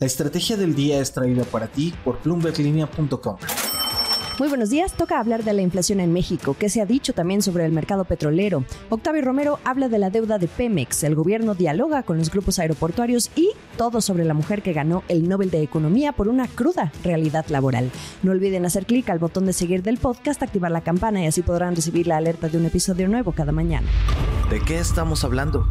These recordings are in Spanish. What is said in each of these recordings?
La estrategia del día es traída para ti por plumberlinea.com. Muy buenos días, toca hablar de la inflación en México, que se ha dicho también sobre el mercado petrolero. Octavio Romero habla de la deuda de Pemex, el gobierno dialoga con los grupos aeroportuarios y todo sobre la mujer que ganó el Nobel de Economía por una cruda realidad laboral. No olviden hacer clic al botón de seguir del podcast, activar la campana y así podrán recibir la alerta de un episodio nuevo cada mañana. ¿De qué estamos hablando?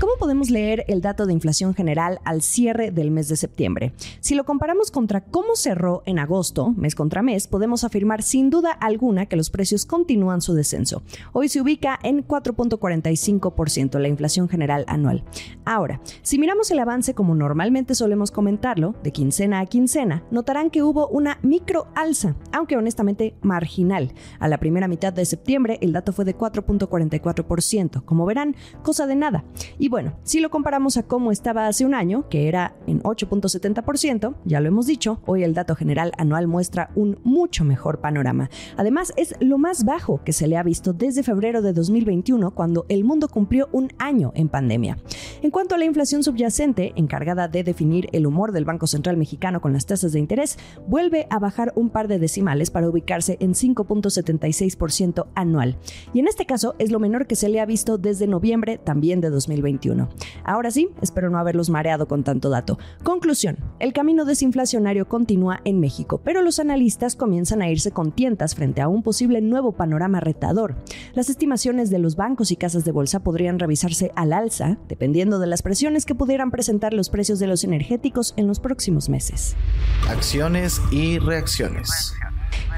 ¿Cómo podemos leer el dato de inflación general al cierre del mes de septiembre? Si lo comparamos contra cómo cerró en agosto, mes contra mes, podemos afirmar sin duda alguna que los precios continúan su descenso. Hoy se ubica en 4.45% la inflación general anual. Ahora, si miramos el avance como normalmente solemos comentarlo, de quincena a quincena, notarán que hubo una micro alza, aunque honestamente marginal. A la primera mitad de septiembre el dato fue de 4.44%. Como verán, cosa de nada. Y bueno, si lo comparamos a cómo estaba hace un año, que era en 8.70%, ya lo hemos dicho, hoy el dato general anual muestra un mucho mejor panorama. Además, es lo más bajo que se le ha visto desde febrero de 2021, cuando el mundo cumplió un año en pandemia. En cuanto a la inflación subyacente, encargada de definir el humor del Banco Central Mexicano con las tasas de interés, vuelve a bajar un par de decimales para ubicarse en 5.76% anual. Y en este caso es lo menor que se le ha visto desde noviembre también de 2021. Ahora sí, espero no haberlos mareado con tanto dato. Conclusión, el camino desinflacionario continúa en México, pero los analistas comienzan a irse con tientas frente a un posible nuevo panorama retador. Las estimaciones de los bancos y casas de bolsa podrían revisarse al alza, dependiendo de las presiones que pudieran presentar los precios de los energéticos en los próximos meses. Acciones y reacciones.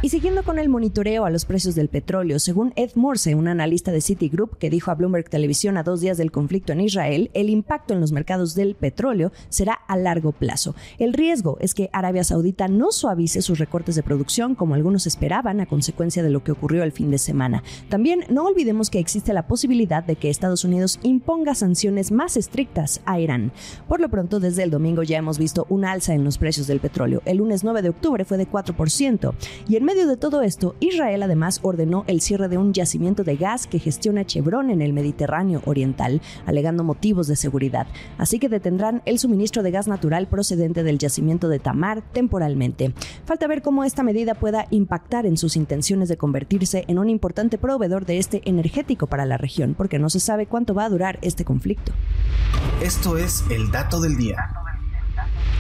Y siguiendo con el monitoreo a los precios del petróleo, según Ed Morse, un analista de Citigroup que dijo a Bloomberg Televisión a dos días del conflicto en Israel, el impacto en los mercados del petróleo será a largo plazo. El riesgo es que Arabia Saudita no suavice sus recortes de producción como algunos esperaban a consecuencia de lo que ocurrió el fin de semana. También no olvidemos que existe la posibilidad de que Estados Unidos imponga sanciones más estrictas a Irán. Por lo pronto, desde el domingo ya hemos visto un alza en los precios del petróleo. El lunes 9 de octubre fue de 4% y en medio de todo esto, Israel además ordenó el cierre de un yacimiento de gas que gestiona Chevron en el Mediterráneo Oriental, alegando motivos de seguridad. Así que detendrán el suministro de gas natural procedente del yacimiento de Tamar temporalmente. Falta ver cómo esta medida pueda impactar en sus intenciones de convertirse en un importante proveedor de este energético para la región, porque no se sabe cuánto va a durar este conflicto. Esto es el dato del día.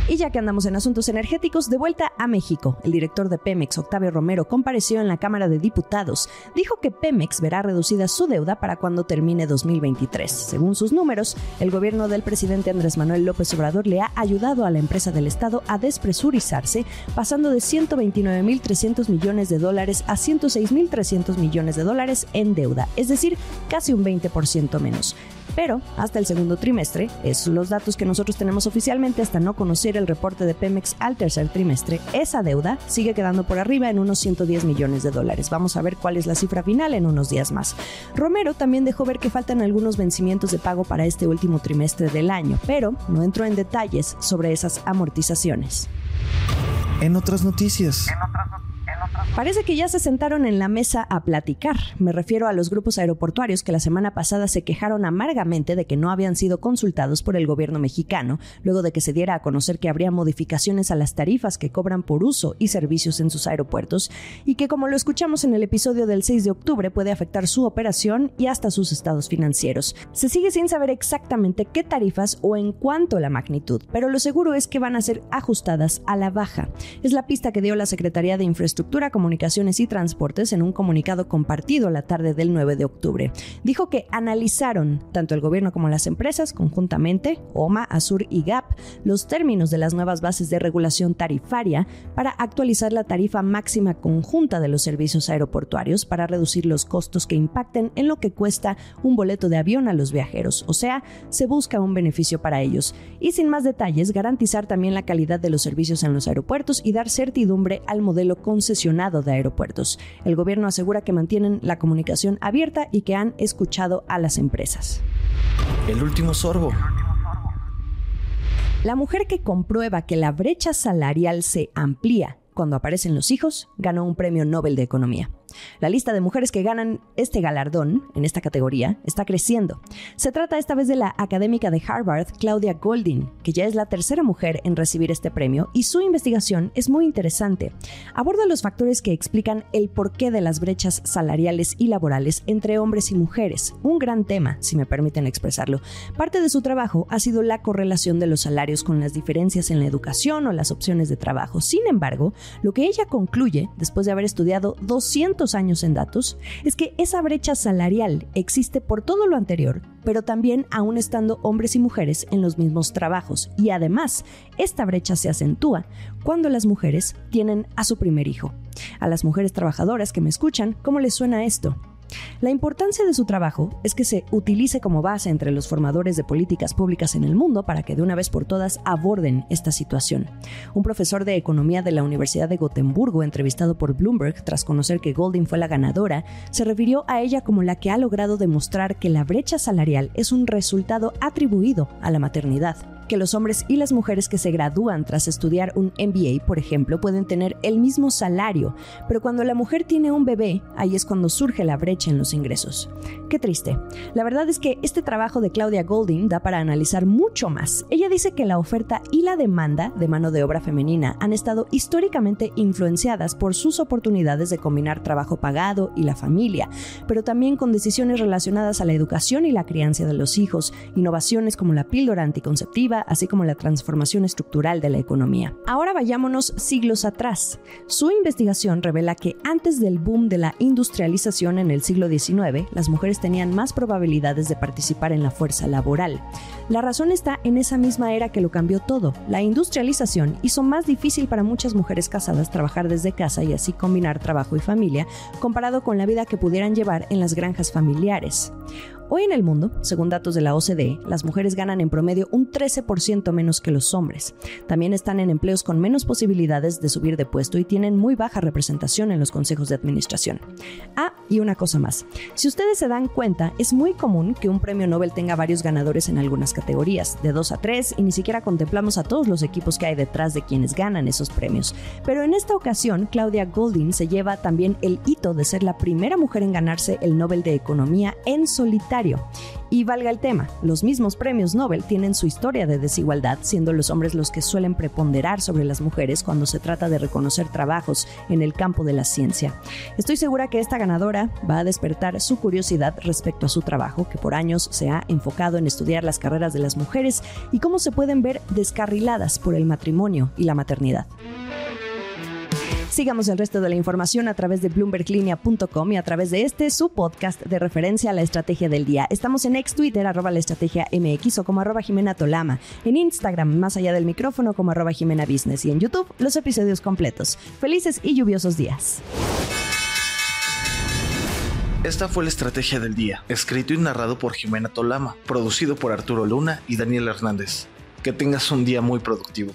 Y ya que andamos en asuntos energéticos, de vuelta a México, el director de Pemex, Octavio Romero, compareció en la Cámara de Diputados. Dijo que Pemex verá reducida su deuda para cuando termine 2023. Según sus números, el gobierno del presidente Andrés Manuel López Obrador le ha ayudado a la empresa del Estado a despresurizarse, pasando de 129.300 millones de dólares a 106.300 millones de dólares en deuda, es decir, casi un 20% menos. Pero hasta el segundo trimestre, esos son los datos que nosotros tenemos oficialmente hasta no conocer el reporte de Pemex al tercer trimestre, esa deuda sigue quedando por arriba en unos 110 millones de dólares. Vamos a ver cuál es la cifra final en unos días más. Romero también dejó ver que faltan algunos vencimientos de pago para este último trimestre del año, pero no entró en detalles sobre esas amortizaciones. En otras noticias. Parece que ya se sentaron en la mesa a platicar. Me refiero a los grupos aeroportuarios que la semana pasada se quejaron amargamente de que no habían sido consultados por el gobierno mexicano, luego de que se diera a conocer que habría modificaciones a las tarifas que cobran por uso y servicios en sus aeropuertos, y que como lo escuchamos en el episodio del 6 de octubre puede afectar su operación y hasta sus estados financieros. Se sigue sin saber exactamente qué tarifas o en cuánto la magnitud, pero lo seguro es que van a ser ajustadas a la baja. Es la pista que dio la Secretaría de Infraestructura Comunicaciones y Transportes en un comunicado compartido la tarde del 9 de octubre. Dijo que analizaron, tanto el gobierno como las empresas, conjuntamente, OMA, Azur y GAP, los términos de las nuevas bases de regulación tarifaria para actualizar la tarifa máxima conjunta de los servicios aeroportuarios para reducir los costos que impacten en lo que cuesta un boleto de avión a los viajeros, o sea, se busca un beneficio para ellos. Y sin más detalles, garantizar también la calidad de los servicios en los aeropuertos y dar certidumbre al modelo de Aeropuertos. El gobierno asegura que mantienen la comunicación abierta y que han escuchado a las empresas. El último sorbo. La mujer que comprueba que la brecha salarial se amplía cuando aparecen los hijos, ganó un premio Nobel de Economía. La lista de mujeres que ganan este galardón en esta categoría está creciendo. Se trata esta vez de la académica de Harvard, Claudia Goldin, que ya es la tercera mujer en recibir este premio y su investigación es muy interesante. Aborda los factores que explican el porqué de las brechas salariales y laborales entre hombres y mujeres, un gran tema, si me permiten expresarlo. Parte de su trabajo ha sido la correlación de los salarios con las diferencias en la educación o las opciones de trabajo. Sin embargo, lo que ella concluye, después de haber estudiado 200 años en datos, es que esa brecha salarial existe por todo lo anterior, pero también aún estando hombres y mujeres en los mismos trabajos. Y además, esta brecha se acentúa cuando las mujeres tienen a su primer hijo. A las mujeres trabajadoras que me escuchan, ¿cómo les suena esto? La importancia de su trabajo es que se utilice como base entre los formadores de políticas públicas en el mundo para que de una vez por todas aborden esta situación. Un profesor de economía de la Universidad de Gotemburgo, entrevistado por Bloomberg tras conocer que Golding fue la ganadora, se refirió a ella como la que ha logrado demostrar que la brecha salarial es un resultado atribuido a la maternidad que los hombres y las mujeres que se gradúan tras estudiar un MBA, por ejemplo, pueden tener el mismo salario, pero cuando la mujer tiene un bebé, ahí es cuando surge la brecha en los ingresos. Qué triste. La verdad es que este trabajo de Claudia Golding da para analizar mucho más. Ella dice que la oferta y la demanda de mano de obra femenina han estado históricamente influenciadas por sus oportunidades de combinar trabajo pagado y la familia, pero también con decisiones relacionadas a la educación y la crianza de los hijos, innovaciones como la píldora anticonceptiva, así como la transformación estructural de la economía. Ahora vayámonos siglos atrás. Su investigación revela que antes del boom de la industrialización en el siglo XIX, las mujeres tenían más probabilidades de participar en la fuerza laboral. La razón está en esa misma era que lo cambió todo. La industrialización hizo más difícil para muchas mujeres casadas trabajar desde casa y así combinar trabajo y familia, comparado con la vida que pudieran llevar en las granjas familiares. Hoy en el mundo, según datos de la OCDE, las mujeres ganan en promedio un 13% menos que los hombres. También están en empleos con menos posibilidades de subir de puesto y tienen muy baja representación en los consejos de administración. Ah, y una cosa más. Si ustedes se dan cuenta, es muy común que un premio Nobel tenga varios ganadores en algunas categorías, de 2 a 3, y ni siquiera contemplamos a todos los equipos que hay detrás de quienes ganan esos premios. Pero en esta ocasión, Claudia Goldin se lleva también el hito de ser la primera mujer en ganarse el Nobel de Economía en solitario y valga el tema, los mismos premios Nobel tienen su historia de desigualdad, siendo los hombres los que suelen preponderar sobre las mujeres cuando se trata de reconocer trabajos en el campo de la ciencia. Estoy segura que esta ganadora va a despertar su curiosidad respecto a su trabajo, que por años se ha enfocado en estudiar las carreras de las mujeres y cómo se pueden ver descarriladas por el matrimonio y la maternidad. Sigamos el resto de la información a través de bloomberglinea.com y a través de este su podcast de referencia a la estrategia del día. Estamos en ex Twitter, arroba la estrategia MX o como arroba Jimena Tolama, en Instagram, más allá del micrófono, como arroba Jimena Business y en YouTube, los episodios completos. Felices y lluviosos días. Esta fue la estrategia del día, escrito y narrado por Jimena Tolama, producido por Arturo Luna y Daniel Hernández. Que tengas un día muy productivo.